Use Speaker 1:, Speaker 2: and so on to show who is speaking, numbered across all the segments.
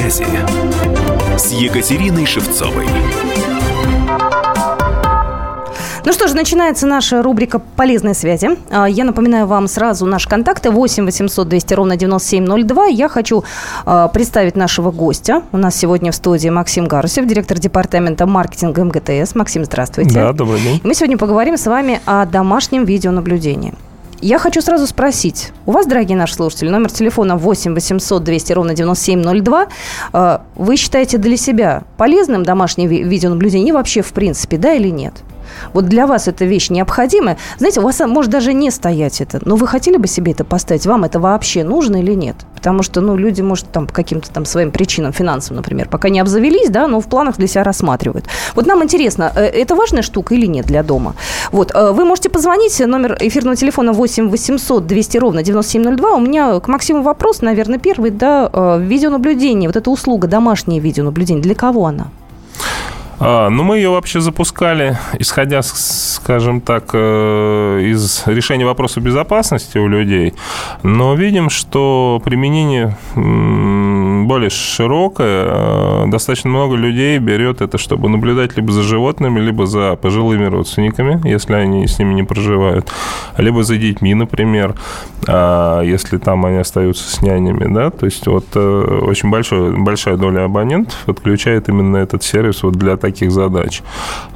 Speaker 1: связи» с Екатериной Шевцовой.
Speaker 2: Ну что ж, начинается наша рубрика «Полезные связи». А, я напоминаю вам сразу наши контакты 8 800 200 ровно 9702. Я хочу а, представить нашего гостя. У нас сегодня в студии Максим Гарусев, директор департамента маркетинга МГТС. Максим, здравствуйте.
Speaker 3: Да, добрый день.
Speaker 2: Мы сегодня поговорим с вами о домашнем видеонаблюдении. Я хочу сразу спросить. У вас, дорогие наши слушатели, номер телефона 8 800 200 ровно 9702. А, вы считаете для себя полезным домашнее видеонаблюдение вообще в принципе, да или нет? Вот для вас эта вещь необходима. Знаете, у вас может даже не стоять это, но вы хотели бы себе это поставить? Вам это вообще нужно или нет? Потому что, ну, люди, может, там по каким-то там своим причинам, финансовым, например, пока не обзавелись, да, но в планах для себя рассматривают. Вот нам интересно, э, это важная штука или нет для дома? Вот, э, вы можете позвонить, номер эфирного телефона 8 800 200 ровно 9702. У меня к Максиму вопрос, наверное, первый, да, э, видеонаблюдение, вот эта услуга, домашнее видеонаблюдение, для кого она?
Speaker 3: А, ну, мы ее вообще запускали, исходя, скажем так, э, из решения вопроса безопасности у людей, но видим, что применение более широкое. Э, достаточно много людей берет это, чтобы наблюдать либо за животными, либо за пожилыми родственниками, если они с ними не проживают, либо за детьми, например, а, если там они остаются с нянями, да, то есть вот э, очень большой, большая доля абонентов подключает именно этот сервис вот для таких задач.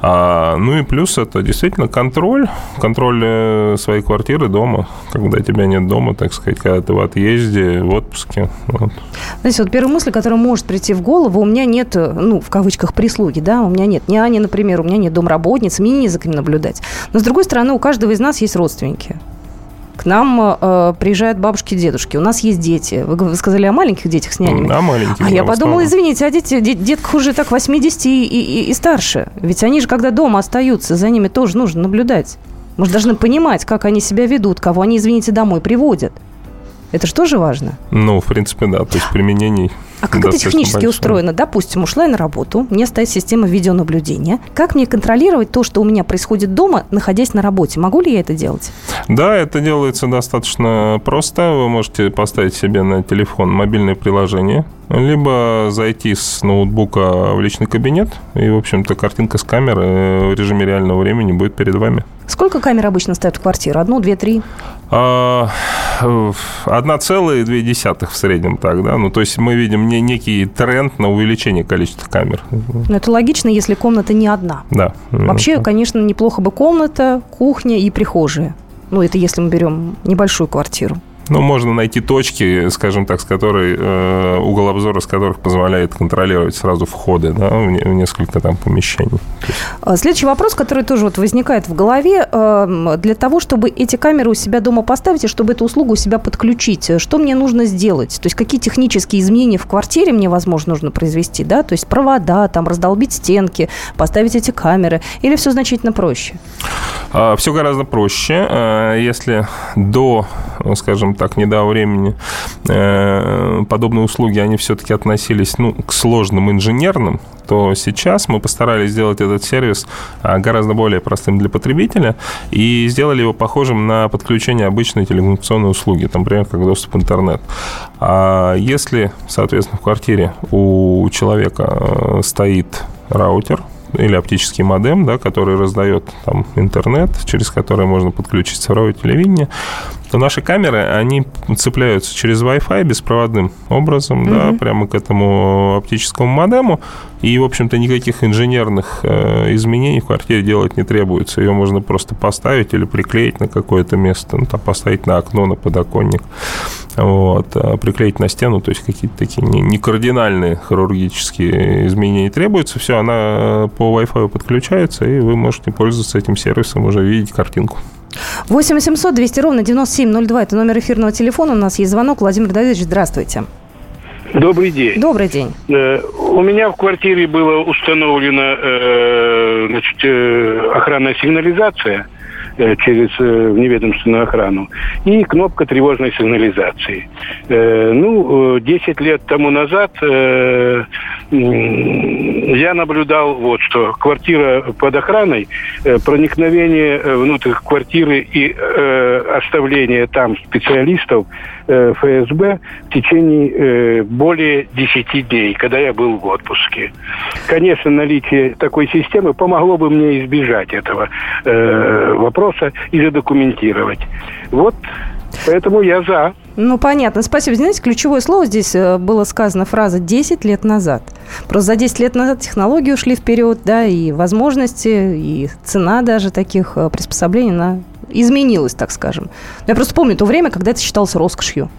Speaker 3: А, ну и плюс это действительно контроль, контроль э, своей квартиры дома, когда тебя нет дома, так сказать, когда ты в отъезде, в отпуске. Вот.
Speaker 2: Знаете, вот первая мысль, которая может прийти в голову, у меня нет, ну, в кавычках, прислуги, да, у меня нет няни, например, у меня нет домработницы, мне не за кем наблюдать. Но, с другой стороны, у каждого из нас есть родственники. К нам э, приезжают бабушки и дедушки. У нас есть дети. Вы, вы сказали о маленьких детях с нянями.
Speaker 3: Да, маленьких.
Speaker 2: А я подумала, извините, а дети, дет, детках уже так 80 и, и, и старше. Ведь они же, когда дома остаются, за ними тоже нужно наблюдать. Мы же должны понимать, как они себя ведут, кого они, извините, домой приводят. Это же тоже важно.
Speaker 3: Ну, в принципе, да. То есть применений
Speaker 2: а как это технически большое. устроено? Допустим, ушла я на работу, у меня стоит система видеонаблюдения. Как мне контролировать то, что у меня происходит дома, находясь на работе? Могу ли я это делать?
Speaker 3: Да, это делается достаточно просто. Вы можете поставить себе на телефон мобильное приложение, либо зайти с ноутбука в личный кабинет, и, в общем-то, картинка с камеры в режиме реального времени будет перед вами.
Speaker 2: Сколько камер обычно ставят в квартиру? Одну, две, три?
Speaker 3: А, одна целая две десятых в среднем так, да. Ну, то есть мы видим не, некий тренд на увеличение количества камер.
Speaker 2: Но это логично, если комната не одна.
Speaker 3: Да.
Speaker 2: Вообще, конечно, неплохо бы комната, кухня и прихожая. Ну, это если мы берем небольшую квартиру.
Speaker 3: Ну, можно найти точки, скажем так, с которой э, угол обзора, с которых позволяет контролировать сразу входы да, в, не, в несколько там помещений.
Speaker 2: А, следующий вопрос, который тоже вот возникает в голове, э, для того, чтобы эти камеры у себя дома поставить и чтобы эту услугу у себя подключить, что мне нужно сделать? То есть какие технические изменения в квартире мне, возможно, нужно произвести, да? То есть провода, там раздолбить стенки, поставить эти камеры, или все значительно проще?
Speaker 3: А, все гораздо проще, а, если до, скажем так, недавнего времени э, подобные услуги, они все-таки относились ну, к сложным инженерным, то сейчас мы постарались сделать этот сервис а, гораздо более простым для потребителя и сделали его похожим на подключение обычной телекоммуникационной услуги, там, например, как доступ в интернет. А если, соответственно, в квартире у человека э, стоит раутер, или оптический модем, да, который раздает там интернет, через который можно подключить цифровое телевидение, то наши камеры, они цепляются через Wi-Fi беспроводным образом, mm-hmm. да, прямо к этому оптическому модему, и, в общем-то, никаких инженерных э, изменений в квартире делать не требуется. Ее можно просто поставить или приклеить на какое-то место, ну, там, поставить на окно, на подоконник, вот, а приклеить на стену, то есть какие-то такие не, не кардинальные хирургические изменения требуются. Все, она по Wi-Fi подключается, и вы можете пользоваться этим сервисом, уже видеть картинку.
Speaker 2: 8 800 200 ровно 9702. Это номер эфирного телефона. У нас есть звонок. Владимир Давидович, здравствуйте.
Speaker 4: Добрый день.
Speaker 2: Добрый день.
Speaker 4: Э, у меня в квартире была установлена э, значит, э, охранная сигнализация. Э, через э, неведомственную охрану, и кнопка тревожной сигнализации. Э, ну, 10 лет тому назад я наблюдал вот что. Квартира под охраной, проникновение внутрь квартиры и оставление там специалистов ФСБ в течение более 10 дней, когда я был в отпуске. Конечно, наличие такой системы помогло бы мне избежать этого э, вопроса и задокументировать. Вот Поэтому я за.
Speaker 2: Ну, понятно. Спасибо. Знаете, ключевое слово здесь э, было сказано фраза «10 лет назад». Просто за 10 лет назад технологии ушли вперед, да, и возможности, и цена даже таких э, приспособлений, она изменилась, так скажем. Я просто помню то время, когда это считалось роскошью.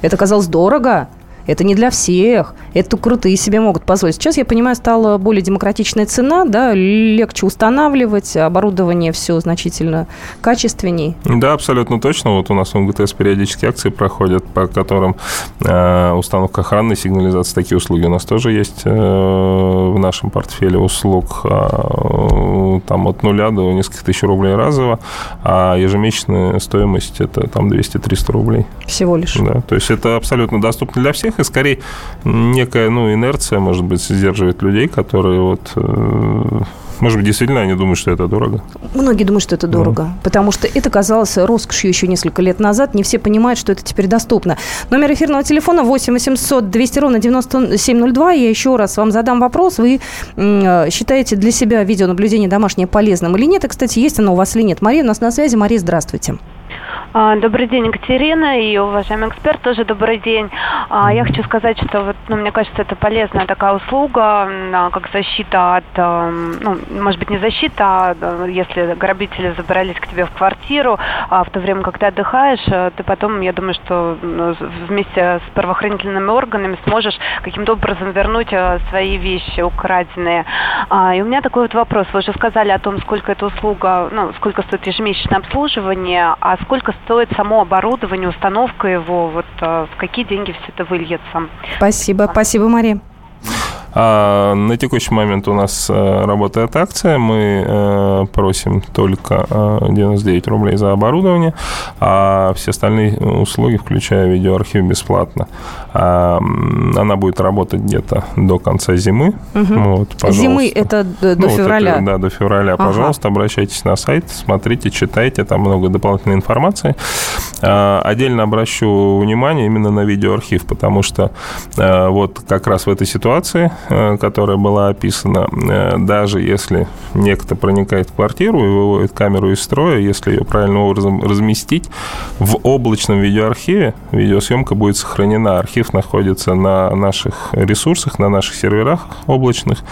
Speaker 2: Это казалось дорого, это не для всех. Это крутые себе могут позволить. Сейчас, я понимаю, стала более демократичная цена, да, легче устанавливать, оборудование все значительно качественней.
Speaker 3: Да, абсолютно точно. Вот у нас в МГТС периодически акции проходят, по которым э, установка охранной сигнализации, такие услуги у нас тоже есть э, нашем портфеле услуг. Э, там от нуля до нескольких тысяч рублей разово, а ежемесячная стоимость это там 200-300 рублей.
Speaker 2: Всего лишь.
Speaker 3: Да, то есть это абсолютно доступно для всех и скорее некая ну, инерция, может быть, сдерживает людей, которые вот э, может быть, действительно они думают, что это дорого?
Speaker 2: Многие думают, что это дорого, mm. потому что это казалось роскошью еще несколько лет назад. Не все понимают, что это теперь доступно. Номер эфирного телефона 8 800 200 ровно 9702. Я еще раз вам задам вопрос. Вы э, считаете для себя видеонаблюдение домашнее полезным или нет? И, кстати, есть оно у вас или нет? Мария у нас на связи. Мария, здравствуйте.
Speaker 5: Добрый день, Екатерина, и уважаемый эксперт, тоже добрый день. А, я хочу сказать, что вот, ну, мне кажется, это полезная такая услуга, как защита от, ну, может быть, не защита, а если грабители забрались к тебе в квартиру, а в то время, как ты отдыхаешь, э, ты потом, я думаю, что ну, вместе с правоохранительными органами сможешь каким-то образом вернуть э, свои вещи украденные. И у меня такой вот вопрос. Вы уже сказали о том, сколько эта услуга, ну, сколько стоит ежемесячное обслуживание, а сколько стоит само оборудование, установка его, вот э, в какие деньги все это выльется.
Speaker 2: Спасибо, спасибо, Мария.
Speaker 3: А на текущий момент у нас э, работает акция. Мы э, просим только 99 рублей за оборудование, а все остальные услуги, включая видеоархив, бесплатно. А, она будет работать где-то до конца зимы.
Speaker 2: Угу. Вот, зимы это до ну, февраля?
Speaker 3: Вот это, да, до февраля. Ага. Пожалуйста, обращайтесь на сайт, смотрите, читайте, там много дополнительной информации. А, отдельно обращу внимание именно на видеоархив, потому что вот как раз в этой ситуации Э, которая была описана, э, даже если некто проникает в квартиру и выводит камеру из строя, если ее правильным образом разместить, в облачном видеоархиве видеосъемка будет сохранена. Архив находится на наших ресурсах, на наших серверах облачных.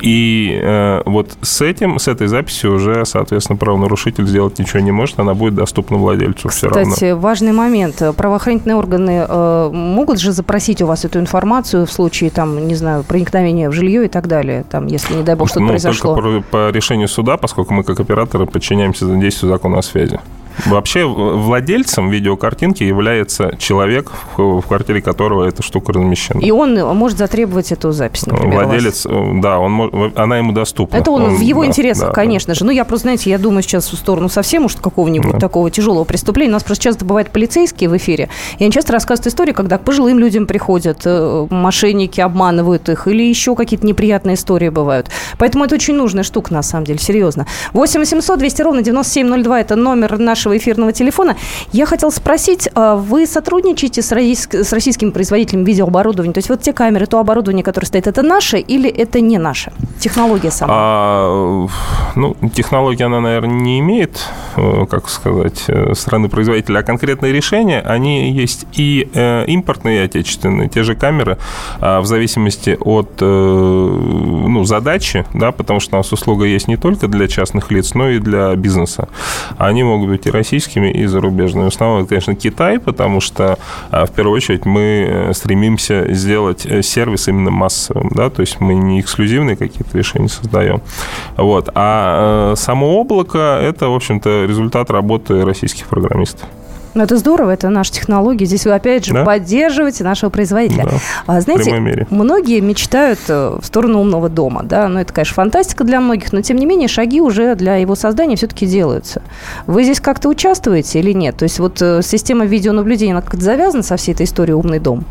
Speaker 3: И э, вот с этим, с этой записью уже, соответственно, правонарушитель сделать ничего не может, она будет доступна владельцу
Speaker 2: Кстати, все равно. Кстати, важный момент. Правоохранительные органы э, могут же запросить у вас эту информацию в случае, там, не знаю, проникновения в жилье и так далее, там, если, не дай бог, что-то ну, произошло?
Speaker 3: Только по, по решению суда, поскольку мы, как операторы, подчиняемся действию закона о связи. Вообще владельцем видеокартинки является человек, в квартире которого эта штука размещена.
Speaker 2: И он может затребовать эту запись, например,
Speaker 3: Владелец, да, он, она ему доступна.
Speaker 2: Это он,
Speaker 3: он
Speaker 2: в его да, интересах, да, конечно да. же. Ну, я просто, знаете, я думаю сейчас в сторону совсем уж какого-нибудь да. такого тяжелого преступления. У нас просто часто бывают полицейские в эфире, и они часто рассказывают истории, когда к пожилым людям приходят, э, мошенники обманывают их, или еще какие-то неприятные истории бывают. Поэтому это очень нужная штука, на самом деле, серьезно. 8 800 200 ровно 9702 – это номер нашего нашего эфирного телефона. Я хотела спросить, а вы сотрудничаете с, с российскими производителями видеооборудования? То есть вот те камеры, то оборудование, которое стоит, это наше или это не наше? Технология сама? А,
Speaker 3: ну, технология, она, наверное, не имеет, э, как сказать, э, страны производителя, а конкретные решения, они есть и э, импортные, и отечественные. Те же камеры, а, в зависимости от ну, задачи, да, потому что у нас услуга есть не только для частных лиц, но и для бизнеса. Они могут быть и российскими, и зарубежными. В основном это, конечно, Китай, потому что а, в первую очередь мы э, стремимся сделать э, сервис именно массовым, да, то есть мы не эксклюзивные какие-то решения создаем. Вот. А э, само облако – это, в общем-то, результат работы российских программистов.
Speaker 2: Ну, это здорово, это наша технология. Здесь вы, опять же, да? поддерживаете нашего производителя. Да, а, знаете, многие мечтают э, в сторону умного дома, да, ну, это, конечно, фантастика для многих, но, тем не менее, шаги уже для его создания все-таки делаются. Вы здесь как-то участвуете или нет? То есть вот э, система видеонаблюдения, она как-то завязана со всей этой историей «Умный дом»?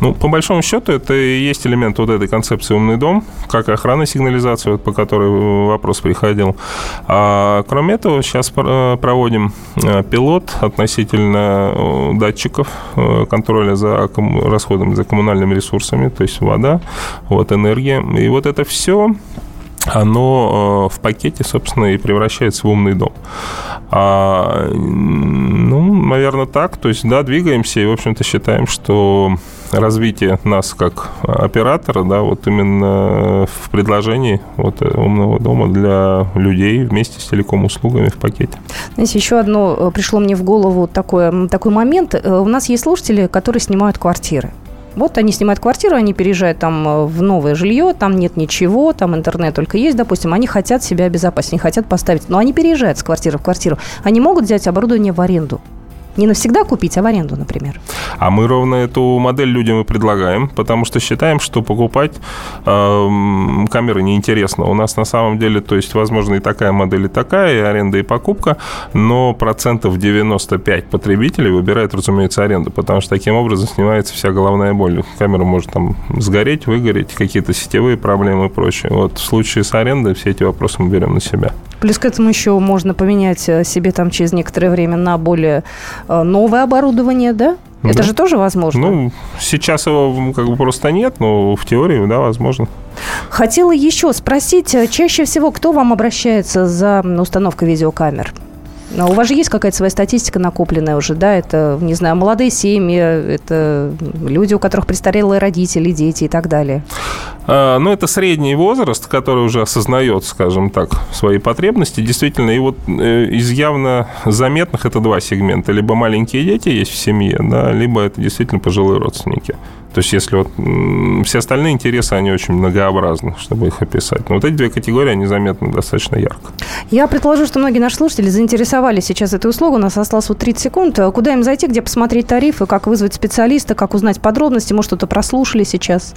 Speaker 3: Ну, по большому счету, это и есть элемент вот этой концепции «умный дом», как и охранная сигнализация, вот, по которой вопрос приходил. А кроме этого, сейчас э, проводим э, пилот относительно э, датчиков контроля за расходами, за коммунальными ресурсами, то есть вода, вот энергия. И вот это все оно в пакете, собственно, и превращается в умный дом. А, ну, наверное, так. То есть, да, двигаемся и, в общем-то, считаем, что развитие нас как оператора, да, вот именно в предложении вот умного дома для людей вместе с телеком-услугами в пакете.
Speaker 2: Знаете, еще одно э, пришло мне в голову такое, такой момент. Э, у нас есть слушатели, которые снимают квартиры. Вот они снимают квартиру, они переезжают там э, в новое жилье, там нет ничего, там интернет только есть, допустим, они хотят себя обезопасить, они хотят поставить, но они переезжают с квартиры в квартиру. Они могут взять оборудование в аренду не навсегда купить, а в аренду, например.
Speaker 3: А мы ровно эту модель людям и предлагаем, потому что считаем, что покупать э, камеры неинтересно. У нас на самом деле, то есть, возможно, и такая модель, и такая, и аренда, и покупка, но процентов 95 потребителей выбирают, разумеется, аренду, потому что таким образом снимается вся головная боль. Камера может там сгореть, выгореть, какие-то сетевые проблемы и прочее. Вот в случае с арендой все эти вопросы мы берем на себя.
Speaker 2: Плюс к этому еще можно поменять э, себе там через некоторое время на более э, новое оборудование, да? Это да. же тоже возможно?
Speaker 3: Ну, сейчас его как бы просто нет, но в теории, да, возможно.
Speaker 2: Хотела еще спросить, э, чаще всего кто вам обращается за установкой видеокамер? Но у вас же есть какая-то своя статистика накопленная уже, да? Это, не знаю, молодые семьи, это люди, у которых престарелые родители, дети и так далее.
Speaker 3: А, ну, это средний возраст, который уже осознает, скажем так, свои потребности. Действительно, и вот э, из явно заметных это два сегмента. Либо маленькие дети есть в семье, да, либо это действительно пожилые родственники. То есть, если вот все остальные интересы, они очень многообразны, чтобы их описать. Но вот эти две категории, они заметны достаточно ярко.
Speaker 2: Я предположу, что многие наши слушатели заинтересовались сейчас этой услугой. У нас осталось вот 30 секунд. Куда им зайти, где посмотреть тарифы, как вызвать специалиста, как узнать подробности? Может, что-то прослушали сейчас?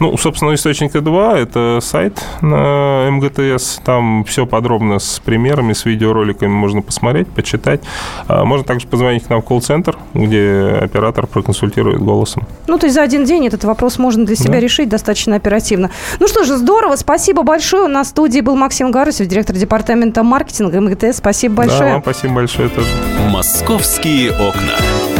Speaker 3: Ну, собственно, источника 2 – это сайт на МГТС. Там все подробно с примерами, с видеороликами можно посмотреть, почитать. А, можно также позвонить к нам в колл-центр, где оператор проконсультирует голосом.
Speaker 2: Ну, то есть за один один день этот вопрос можно для себя да. решить достаточно оперативно. Ну что же, здорово, спасибо большое. У нас в студии был Максим Гарусев, директор департамента маркетинга МГТС. Спасибо большое. Да,
Speaker 3: вам спасибо большое тоже.
Speaker 1: «Московские окна».